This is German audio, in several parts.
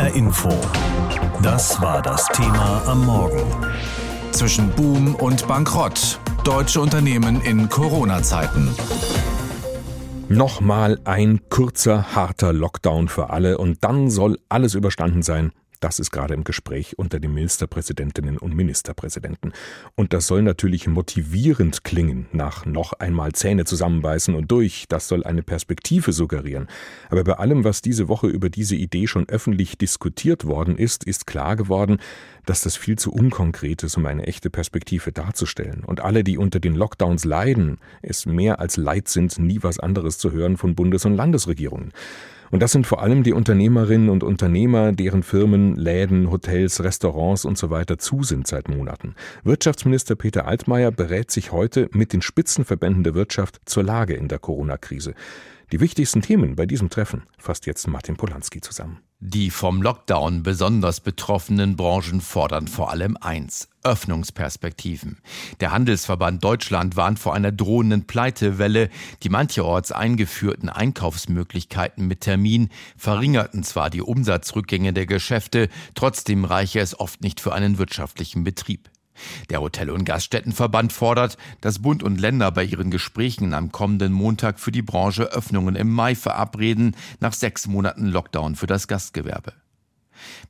HR Info. Das war das Thema am Morgen. Zwischen Boom und Bankrott. Deutsche Unternehmen in Corona-Zeiten. Nochmal ein kurzer, harter Lockdown für alle und dann soll alles überstanden sein. Das ist gerade im Gespräch unter den Ministerpräsidentinnen und Ministerpräsidenten. Und das soll natürlich motivierend klingen, nach noch einmal Zähne zusammenbeißen und durch. Das soll eine Perspektive suggerieren. Aber bei allem, was diese Woche über diese Idee schon öffentlich diskutiert worden ist, ist klar geworden, dass das viel zu unkonkret ist, um eine echte Perspektive darzustellen. Und alle, die unter den Lockdowns leiden, es mehr als leid sind, nie was anderes zu hören von Bundes- und Landesregierungen. Und das sind vor allem die Unternehmerinnen und Unternehmer, deren Firmen, Läden, Hotels, Restaurants und so weiter zu sind seit Monaten. Wirtschaftsminister Peter Altmaier berät sich heute mit den Spitzenverbänden der Wirtschaft zur Lage in der Corona-Krise. Die wichtigsten Themen bei diesem Treffen fasst jetzt Martin Polanski zusammen. Die vom Lockdown besonders betroffenen Branchen fordern vor allem eins. Öffnungsperspektiven. Der Handelsverband Deutschland warnt vor einer drohenden Pleitewelle. Die mancherorts eingeführten Einkaufsmöglichkeiten mit Termin verringerten zwar die Umsatzrückgänge der Geschäfte, trotzdem reiche es oft nicht für einen wirtschaftlichen Betrieb. Der Hotel- und Gaststättenverband fordert, dass Bund und Länder bei ihren Gesprächen am kommenden Montag für die Branche Öffnungen im Mai verabreden, nach sechs Monaten Lockdown für das Gastgewerbe.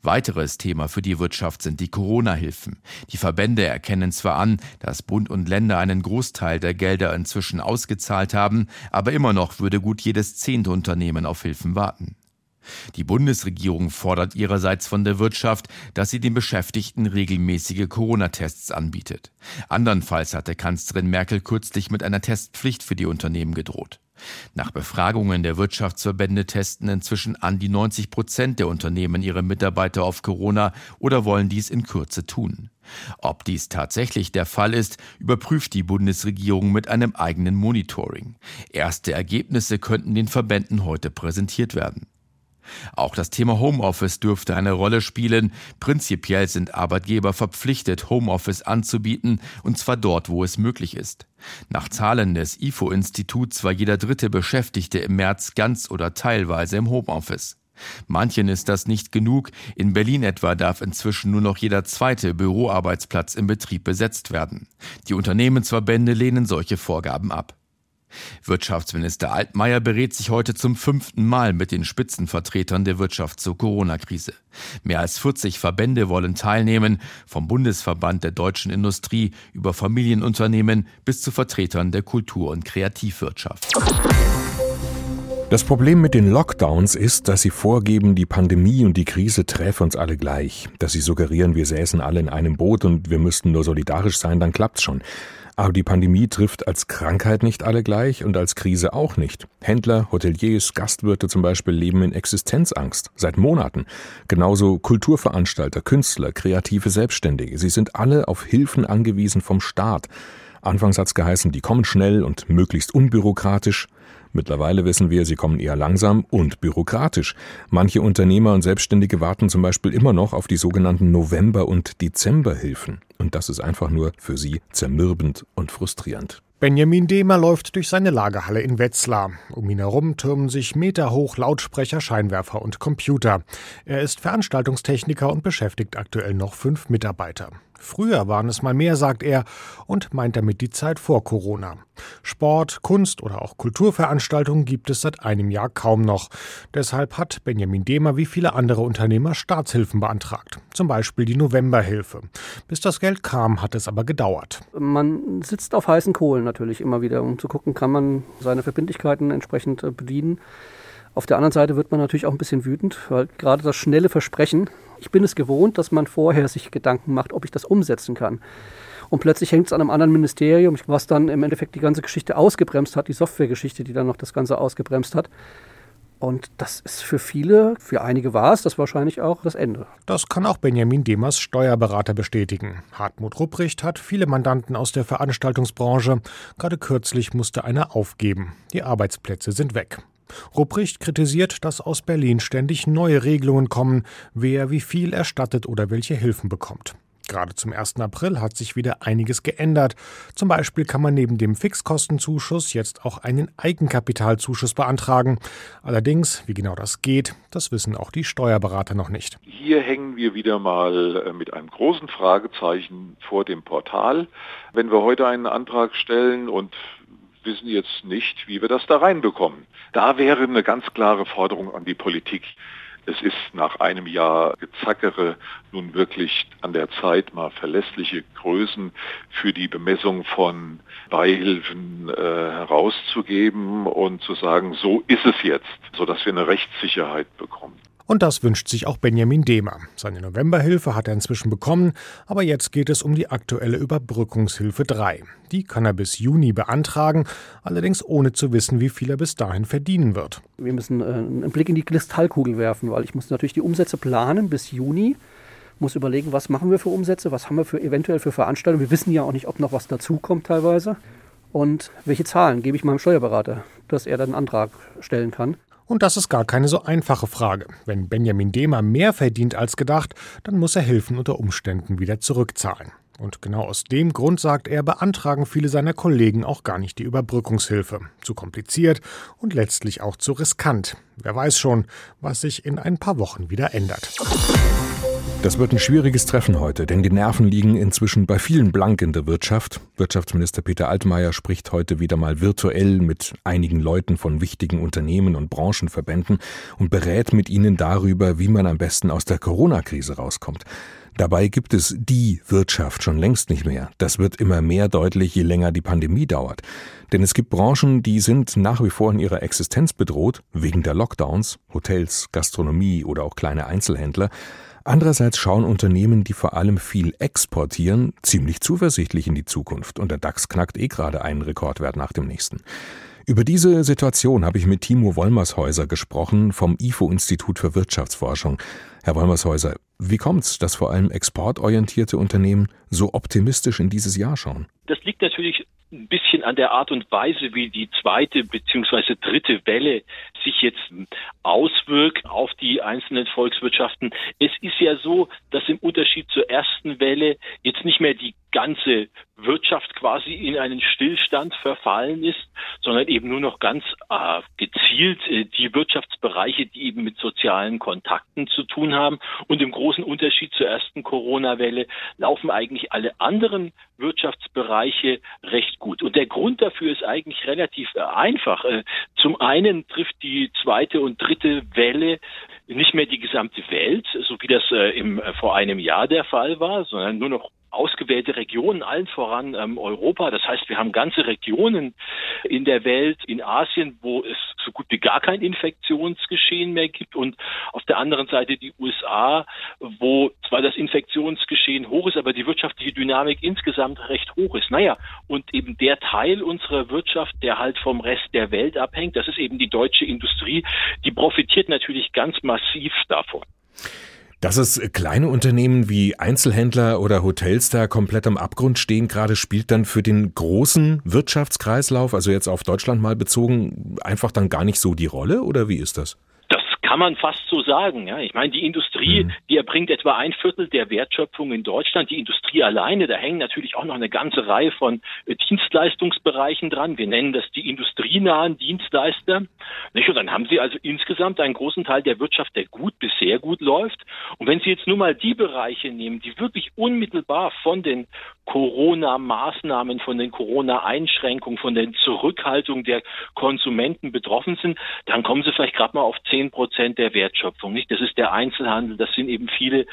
Weiteres Thema für die Wirtschaft sind die Corona-Hilfen. Die Verbände erkennen zwar an, dass Bund und Länder einen Großteil der Gelder inzwischen ausgezahlt haben, aber immer noch würde gut jedes zehnte Unternehmen auf Hilfen warten. Die Bundesregierung fordert ihrerseits von der Wirtschaft, dass sie den Beschäftigten regelmäßige Corona-Tests anbietet. Andernfalls hatte Kanzlerin Merkel kürzlich mit einer Testpflicht für die Unternehmen gedroht. Nach Befragungen der Wirtschaftsverbände testen inzwischen an die 90 Prozent der Unternehmen ihre Mitarbeiter auf Corona oder wollen dies in Kürze tun. Ob dies tatsächlich der Fall ist, überprüft die Bundesregierung mit einem eigenen Monitoring. Erste Ergebnisse könnten den Verbänden heute präsentiert werden. Auch das Thema Homeoffice dürfte eine Rolle spielen. Prinzipiell sind Arbeitgeber verpflichtet, Homeoffice anzubieten, und zwar dort, wo es möglich ist. Nach Zahlen des IFO-Instituts war jeder dritte Beschäftigte im März ganz oder teilweise im Homeoffice. Manchen ist das nicht genug. In Berlin etwa darf inzwischen nur noch jeder zweite Büroarbeitsplatz im Betrieb besetzt werden. Die Unternehmensverbände lehnen solche Vorgaben ab. Wirtschaftsminister Altmaier berät sich heute zum fünften Mal mit den Spitzenvertretern der Wirtschaft zur Corona-Krise. Mehr als 40 Verbände wollen teilnehmen, vom Bundesverband der deutschen Industrie über Familienunternehmen bis zu Vertretern der Kultur- und Kreativwirtschaft. Das Problem mit den Lockdowns ist, dass sie vorgeben, die Pandemie und die Krise träfe uns alle gleich. Dass sie suggerieren, wir säßen alle in einem Boot und wir müssten nur solidarisch sein, dann klappt's schon. Aber die Pandemie trifft als Krankheit nicht alle gleich und als Krise auch nicht. Händler, Hoteliers, Gastwirte zum Beispiel leben in Existenzangst seit Monaten. Genauso Kulturveranstalter, Künstler, kreative Selbstständige. Sie sind alle auf Hilfen angewiesen vom Staat. Anfangs hat's geheißen, die kommen schnell und möglichst unbürokratisch. Mittlerweile wissen wir, sie kommen eher langsam und bürokratisch. Manche Unternehmer und Selbstständige warten zum Beispiel immer noch auf die sogenannten November- und Dezemberhilfen. Und das ist einfach nur für sie zermürbend und frustrierend. Benjamin Dehmer läuft durch seine Lagerhalle in Wetzlar. Um ihn herum türmen sich meterhoch Lautsprecher, Scheinwerfer und Computer. Er ist Veranstaltungstechniker und beschäftigt aktuell noch fünf Mitarbeiter. Früher waren es mal mehr, sagt er, und meint damit die Zeit vor Corona. Sport, Kunst oder auch Kulturveranstaltungen gibt es seit einem Jahr kaum noch. Deshalb hat Benjamin Dehmer wie viele andere Unternehmer Staatshilfen beantragt. Zum Beispiel die Novemberhilfe. Bis das Geld kam, hat es aber gedauert. Man sitzt auf heißen Kohlen natürlich immer wieder, um zu gucken, kann man seine Verbindlichkeiten entsprechend äh, bedienen. Auf der anderen Seite wird man natürlich auch ein bisschen wütend, weil gerade das schnelle Versprechen, ich bin es gewohnt, dass man vorher sich Gedanken macht, ob ich das umsetzen kann. Und plötzlich hängt es an einem anderen Ministerium, was dann im Endeffekt die ganze Geschichte ausgebremst hat, die Softwaregeschichte, die dann noch das Ganze ausgebremst hat. Und das ist für viele, für einige war es das wahrscheinlich auch das Ende. Das kann auch Benjamin Demers Steuerberater bestätigen. Hartmut Rupprecht hat viele Mandanten aus der Veranstaltungsbranche. Gerade kürzlich musste einer aufgeben. Die Arbeitsplätze sind weg. Rupprecht kritisiert, dass aus Berlin ständig neue Regelungen kommen, wer wie viel erstattet oder welche Hilfen bekommt. Gerade zum 1. April hat sich wieder einiges geändert. Zum Beispiel kann man neben dem Fixkostenzuschuss jetzt auch einen Eigenkapitalzuschuss beantragen. Allerdings, wie genau das geht, das wissen auch die Steuerberater noch nicht. Hier hängen wir wieder mal äh, mit einem großen Fragezeichen vor dem Portal. Wenn wir heute einen Antrag stellen und wissen jetzt nicht, wie wir das da reinbekommen. Da wäre eine ganz klare Forderung an die Politik. Es ist nach einem Jahr Gezackere nun wirklich an der Zeit, mal verlässliche Größen für die Bemessung von Beihilfen äh, herauszugeben und zu sagen, so ist es jetzt, sodass wir eine Rechtssicherheit bekommen. Und das wünscht sich auch Benjamin Dehmer. Seine Novemberhilfe hat er inzwischen bekommen, aber jetzt geht es um die aktuelle Überbrückungshilfe 3. Die kann er bis Juni beantragen, allerdings ohne zu wissen, wie viel er bis dahin verdienen wird. Wir müssen äh, einen Blick in die Kristallkugel werfen, weil ich muss natürlich die Umsätze planen bis Juni muss überlegen, was machen wir für Umsätze, was haben wir für eventuell für Veranstaltungen. Wir wissen ja auch nicht, ob noch was dazukommt teilweise. Und welche Zahlen gebe ich meinem Steuerberater, dass er dann einen Antrag stellen kann. Und das ist gar keine so einfache Frage. Wenn Benjamin Dehmer mehr verdient als gedacht, dann muss er Hilfen unter Umständen wieder zurückzahlen. Und genau aus dem Grund, sagt er, beantragen viele seiner Kollegen auch gar nicht die Überbrückungshilfe. Zu kompliziert und letztlich auch zu riskant. Wer weiß schon, was sich in ein paar Wochen wieder ändert. Das wird ein schwieriges Treffen heute, denn die Nerven liegen inzwischen bei vielen blank in der Wirtschaft. Wirtschaftsminister Peter Altmaier spricht heute wieder mal virtuell mit einigen Leuten von wichtigen Unternehmen und Branchenverbänden und berät mit ihnen darüber, wie man am besten aus der Corona-Krise rauskommt. Dabei gibt es die Wirtschaft schon längst nicht mehr. Das wird immer mehr deutlich, je länger die Pandemie dauert. Denn es gibt Branchen, die sind nach wie vor in ihrer Existenz bedroht, wegen der Lockdowns, Hotels, Gastronomie oder auch kleine Einzelhändler. Andererseits schauen Unternehmen, die vor allem viel exportieren, ziemlich zuversichtlich in die Zukunft und der DAX knackt eh gerade einen Rekordwert nach dem nächsten. Über diese Situation habe ich mit Timo Wollmershäuser gesprochen vom IFO-Institut für Wirtschaftsforschung. Herr Wollmershäuser, wie kommt's, dass vor allem exportorientierte Unternehmen so optimistisch in dieses Jahr schauen? Das liegt natürlich ein bisschen an der Art und Weise, wie die zweite beziehungsweise dritte Welle sich jetzt auswirkt auf die einzelnen Volkswirtschaften. Es ist ja so, dass im Unterschied zur ersten Welle jetzt nicht mehr die ganze Wirtschaft quasi in einen Stillstand verfallen ist, sondern eben nur noch ganz äh, gezielt äh, die Wirtschaftsbereiche, die eben mit sozialen Kontakten zu tun haben. Und im großen Unterschied zur ersten Corona-Welle laufen eigentlich alle anderen Wirtschaftsbereiche recht gut. Und der Grund dafür ist eigentlich relativ äh, einfach. Äh, zum einen trifft die zweite und dritte Welle nicht mehr die gesamte Welt, so wie das äh, im, vor einem Jahr der Fall war, sondern nur noch ausgewählte Regionen, allen voran ähm, Europa. Das heißt, wir haben ganze Regionen in der Welt, in Asien, wo es so gut wie gar kein Infektionsgeschehen mehr gibt und auf der anderen Seite die USA, wo zwar das Infektionsgeschehen hoch ist, aber die wirtschaftliche Dynamik insgesamt recht hoch ist. Naja, und eben der Teil unserer Wirtschaft, der halt vom Rest der Welt abhängt, das ist eben die deutsche Industrie, die profitiert natürlich ganz massiv davon. Dass es kleine Unternehmen wie Einzelhändler oder Hotels da komplett am Abgrund stehen, gerade spielt dann für den großen Wirtschaftskreislauf, also jetzt auf Deutschland mal bezogen, einfach dann gar nicht so die Rolle oder wie ist das? Kann man fast so sagen. Ja. Ich meine, die Industrie, mhm. die erbringt etwa ein Viertel der Wertschöpfung in Deutschland. Die Industrie alleine, da hängen natürlich auch noch eine ganze Reihe von äh, Dienstleistungsbereichen dran. Wir nennen das die industrienahen Dienstleister. Nicht? Und dann haben Sie also insgesamt einen großen Teil der Wirtschaft, der gut bis sehr gut läuft. Und wenn Sie jetzt nur mal die Bereiche nehmen, die wirklich unmittelbar von den Corona-Maßnahmen, von den Corona-Einschränkungen, von der Zurückhaltung der Konsumenten betroffen sind, dann kommen Sie vielleicht gerade mal auf zehn Prozent Prozent der Wertschöpfung. Nicht? Das ist der Einzelhandel. Das sind eben viele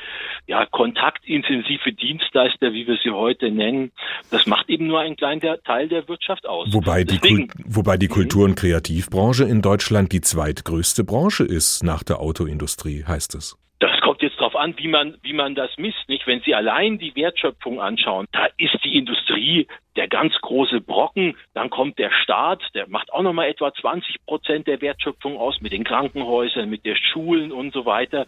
ja, kontaktintensive Dienstleister, wie wir sie heute nennen. Das macht eben nur einen kleinen Teil der Wirtschaft aus. Wobei, Deswegen, die, wobei die Kultur- und Kreativbranche in Deutschland die zweitgrößte Branche ist nach der Autoindustrie, heißt es. Das kommt jetzt darauf an, wie man, wie man das misst, nicht? Wenn Sie allein die Wertschöpfung anschauen, da ist die Industrie der ganz große Brocken. Dann kommt der Staat, der macht auch nochmal etwa 20 Prozent der Wertschöpfung aus mit den Krankenhäusern, mit den Schulen und so weiter.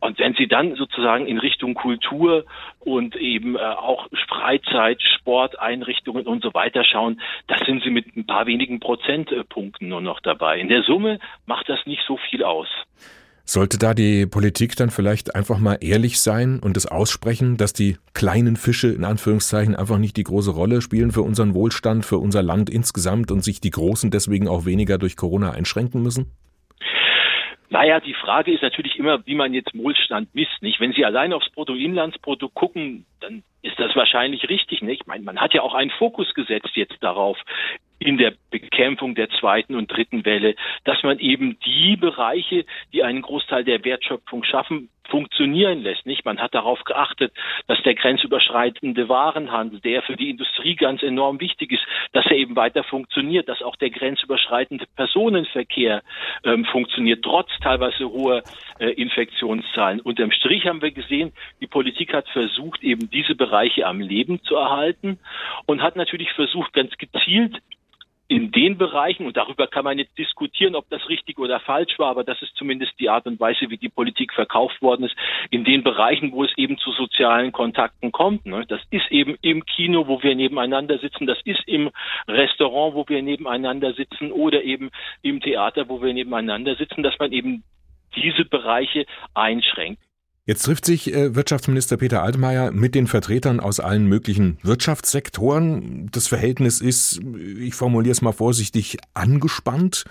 Und wenn Sie dann sozusagen in Richtung Kultur und eben äh, auch Freizeit, Sporteinrichtungen und so weiter schauen, da sind Sie mit ein paar wenigen Prozentpunkten nur noch dabei. In der Summe macht das nicht so viel aus. Sollte da die Politik dann vielleicht einfach mal ehrlich sein und es aussprechen, dass die kleinen Fische in Anführungszeichen einfach nicht die große Rolle spielen für unseren Wohlstand, für unser Land insgesamt und sich die Großen deswegen auch weniger durch Corona einschränken müssen? Naja, die Frage ist natürlich immer, wie man jetzt Wohlstand misst, nicht? Wenn Sie allein aufs Bruttoinlandsprodukt gucken, dann ist das wahrscheinlich richtig, nicht? Ich meine, man hat ja auch einen Fokus gesetzt jetzt darauf, in der Bekämpfung der zweiten und dritten Welle, dass man eben die Bereiche, die einen Großteil der Wertschöpfung schaffen, funktionieren lässt. Nicht? Man hat darauf geachtet, dass der grenzüberschreitende Warenhandel, der für die Industrie ganz enorm wichtig ist, dass er eben weiter funktioniert, dass auch der grenzüberschreitende Personenverkehr ähm, funktioniert, trotz teilweise hoher äh, Infektionszahlen. Unterm Strich haben wir gesehen, die Politik hat versucht, eben diese Bereiche am Leben zu erhalten und hat natürlich versucht, ganz gezielt in den Bereichen, und darüber kann man jetzt diskutieren, ob das richtig oder falsch war, aber das ist zumindest die Art und Weise, wie die Politik verkauft worden ist, in den Bereichen, wo es eben zu sozialen Kontakten kommt. Ne? Das ist eben im Kino, wo wir nebeneinander sitzen, das ist im Restaurant, wo wir nebeneinander sitzen oder eben im Theater, wo wir nebeneinander sitzen, dass man eben diese Bereiche einschränkt. Jetzt trifft sich äh, Wirtschaftsminister Peter Altmaier mit den Vertretern aus allen möglichen Wirtschaftssektoren. Das Verhältnis ist, ich formuliere es mal vorsichtig, angespannt.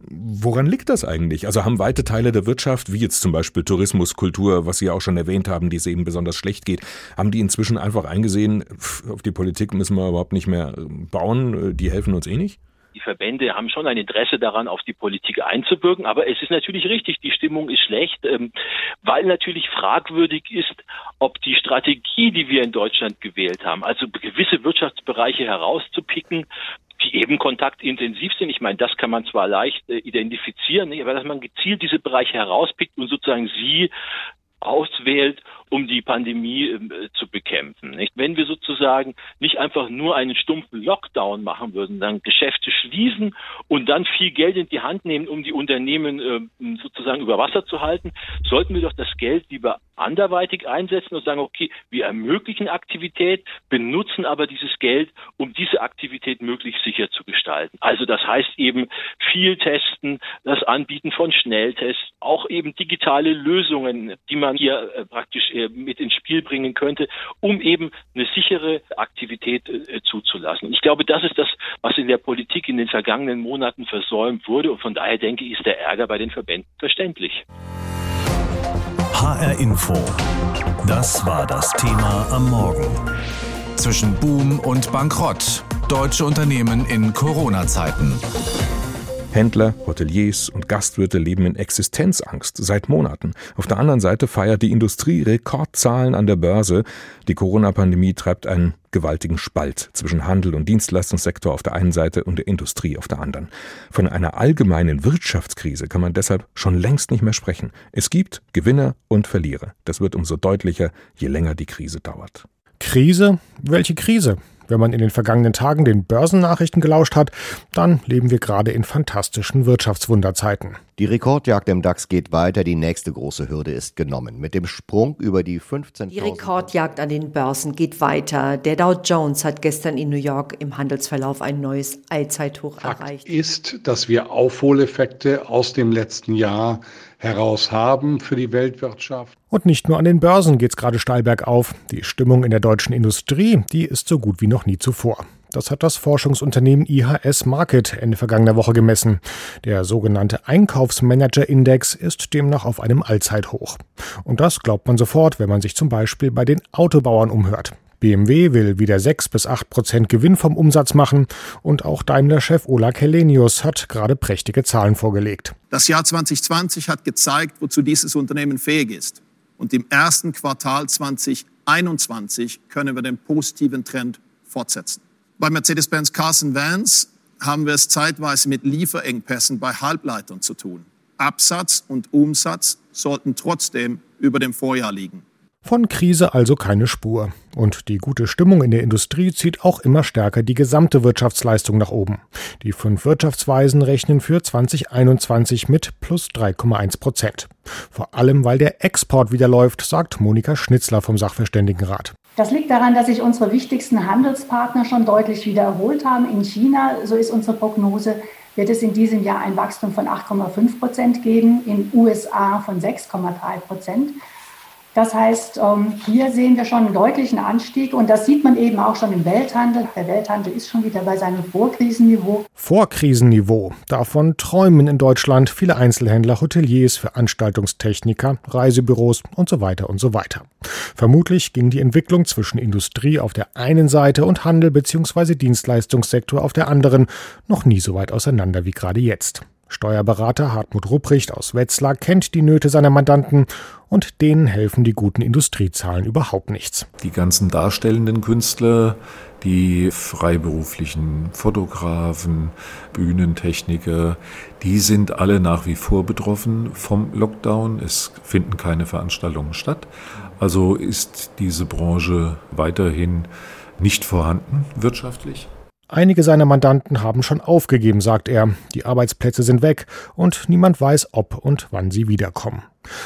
Woran liegt das eigentlich? Also haben weite Teile der Wirtschaft, wie jetzt zum Beispiel Tourismus, Kultur, was Sie auch schon erwähnt haben, die es eben besonders schlecht geht, haben die inzwischen einfach eingesehen, auf die Politik müssen wir überhaupt nicht mehr bauen, die helfen uns eh nicht? Die Verbände haben schon ein Interesse daran, auf die Politik einzuwirken. Aber es ist natürlich richtig, die Stimmung ist schlecht, ähm, weil natürlich fragwürdig ist, ob die Strategie, die wir in Deutschland gewählt haben, also gewisse Wirtschaftsbereiche herauszupicken, die eben kontaktintensiv sind. Ich meine, das kann man zwar leicht äh, identifizieren, aber dass man gezielt diese Bereiche herauspickt und sozusagen sie auswählt, um die Pandemie äh, zu bekämpfen. Nicht? Wenn wir sozusagen nicht einfach nur einen stumpfen Lockdown machen würden, dann Geschäfte schließen und dann viel Geld in die Hand nehmen, um die Unternehmen äh, sozusagen über Wasser zu halten, sollten wir doch das Geld lieber anderweitig einsetzen und sagen, okay, wir ermöglichen Aktivität, benutzen aber dieses Geld, um diese Aktivität möglichst sicher zu gestalten. Also das heißt eben viel testen, das Anbieten von Schnelltests, auch eben digitale Lösungen, die man hier äh, praktisch äh, mit ins Spiel bringen könnte, um eben eine sichere Aktivität äh, zuzulassen. Ich glaube, das ist das, was in der Politik in den vergangenen Monaten versäumt wurde. Und von daher denke ich, ist der Ärger bei den Verbänden verständlich. HR Info. Das war das Thema am Morgen. Zwischen Boom und Bankrott. Deutsche Unternehmen in Corona-Zeiten. Händler, Hoteliers und Gastwirte leben in Existenzangst seit Monaten. Auf der anderen Seite feiert die Industrie Rekordzahlen an der Börse. Die Corona-Pandemie treibt einen gewaltigen Spalt zwischen Handel und Dienstleistungssektor auf der einen Seite und der Industrie auf der anderen. Von einer allgemeinen Wirtschaftskrise kann man deshalb schon längst nicht mehr sprechen. Es gibt Gewinner und Verlierer. Das wird umso deutlicher, je länger die Krise dauert. Krise? Welche Krise? Wenn man in den vergangenen Tagen den Börsennachrichten gelauscht hat, dann leben wir gerade in fantastischen Wirtschaftswunderzeiten. Die Rekordjagd im DAX geht weiter. Die nächste große Hürde ist genommen. Mit dem Sprung über die 15.000. Die Rekordjagd an den Börsen geht weiter. Der Dow Jones hat gestern in New York im Handelsverlauf ein neues Allzeithoch Fakt erreicht. ist, dass wir Aufholeffekte aus dem letzten Jahr heraus haben für die Weltwirtschaft. Und nicht nur an den Börsen geht's gerade steil bergauf. Die Stimmung in der deutschen Industrie, die ist so gut wie noch nie zuvor. Das hat das Forschungsunternehmen IHS Market Ende vergangener Woche gemessen. Der sogenannte Einkaufsmanager-Index ist demnach auf einem Allzeithoch. Und das glaubt man sofort, wenn man sich zum Beispiel bei den Autobauern umhört. BMW will wieder 6 bis 8 Prozent Gewinn vom Umsatz machen und auch Daimler-Chef Ola Kelenius hat gerade prächtige Zahlen vorgelegt. Das Jahr 2020 hat gezeigt, wozu dieses Unternehmen fähig ist. Und im ersten Quartal 2021 können wir den positiven Trend fortsetzen. Bei Mercedes-Benz Cars Vans haben wir es zeitweise mit Lieferengpässen bei Halbleitern zu tun. Absatz und Umsatz sollten trotzdem über dem Vorjahr liegen. Von Krise also keine Spur. Und die gute Stimmung in der Industrie zieht auch immer stärker die gesamte Wirtschaftsleistung nach oben. Die fünf Wirtschaftsweisen rechnen für 2021 mit plus 3,1 Prozent. Vor allem, weil der Export wieder läuft, sagt Monika Schnitzler vom Sachverständigenrat. Das liegt daran, dass sich unsere wichtigsten Handelspartner schon deutlich wieder erholt haben. In China, so ist unsere Prognose, wird es in diesem Jahr ein Wachstum von 8,5 Prozent geben, in USA von 6,3 Prozent. Das heißt, ähm, hier sehen wir schon einen deutlichen Anstieg und das sieht man eben auch schon im Welthandel. Der Welthandel ist schon wieder bei seinem Vorkrisenniveau. Vorkrisenniveau. Davon träumen in Deutschland viele Einzelhändler, Hoteliers, Veranstaltungstechniker, Reisebüros und so weiter und so weiter. Vermutlich ging die Entwicklung zwischen Industrie auf der einen Seite und Handel bzw. Dienstleistungssektor auf der anderen noch nie so weit auseinander wie gerade jetzt. Steuerberater Hartmut Rupprecht aus Wetzlar kennt die Nöte seiner Mandanten und denen helfen die guten Industriezahlen überhaupt nichts. Die ganzen darstellenden Künstler, die freiberuflichen Fotografen, Bühnentechniker, die sind alle nach wie vor betroffen vom Lockdown. Es finden keine Veranstaltungen statt. Also ist diese Branche weiterhin nicht vorhanden wirtschaftlich. Einige seiner Mandanten haben schon aufgegeben, sagt er. Die Arbeitsplätze sind weg und niemand weiß, ob und wann sie wiederkommen.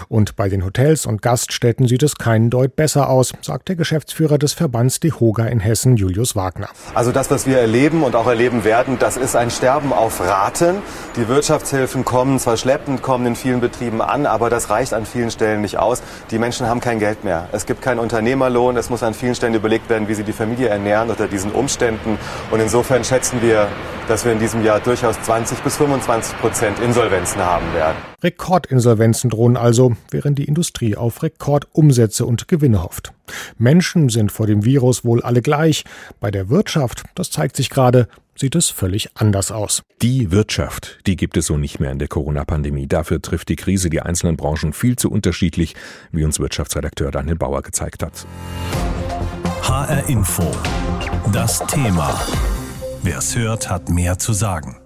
Und bei den Hotels und Gaststätten sieht es keinen Deut besser aus, sagt der Geschäftsführer des Verbands DeHoga in Hessen, Julius Wagner. Also das, was wir erleben und auch erleben werden, das ist ein Sterben auf Raten. Die Wirtschaftshilfen kommen zwar schleppend, kommen in vielen Betrieben an, aber das reicht an vielen Stellen nicht aus. Die Menschen haben kein Geld mehr. Es gibt keinen Unternehmerlohn. Es muss an vielen Stellen überlegt werden, wie sie die Familie ernähren unter diesen Umständen. Und insofern schätzen wir, dass wir in diesem Jahr durchaus 20 bis 25 Prozent Insolvenzen haben werden. Rekordinsolvenzen drohen also, während die Industrie auf Rekordumsätze und Gewinne hofft. Menschen sind vor dem Virus wohl alle gleich. Bei der Wirtschaft, das zeigt sich gerade, sieht es völlig anders aus. Die Wirtschaft, die gibt es so nicht mehr in der Corona-Pandemie. Dafür trifft die Krise die einzelnen Branchen viel zu unterschiedlich, wie uns Wirtschaftsredakteur Daniel Bauer gezeigt hat. HR Info. Das Thema. Wer es hört, hat mehr zu sagen.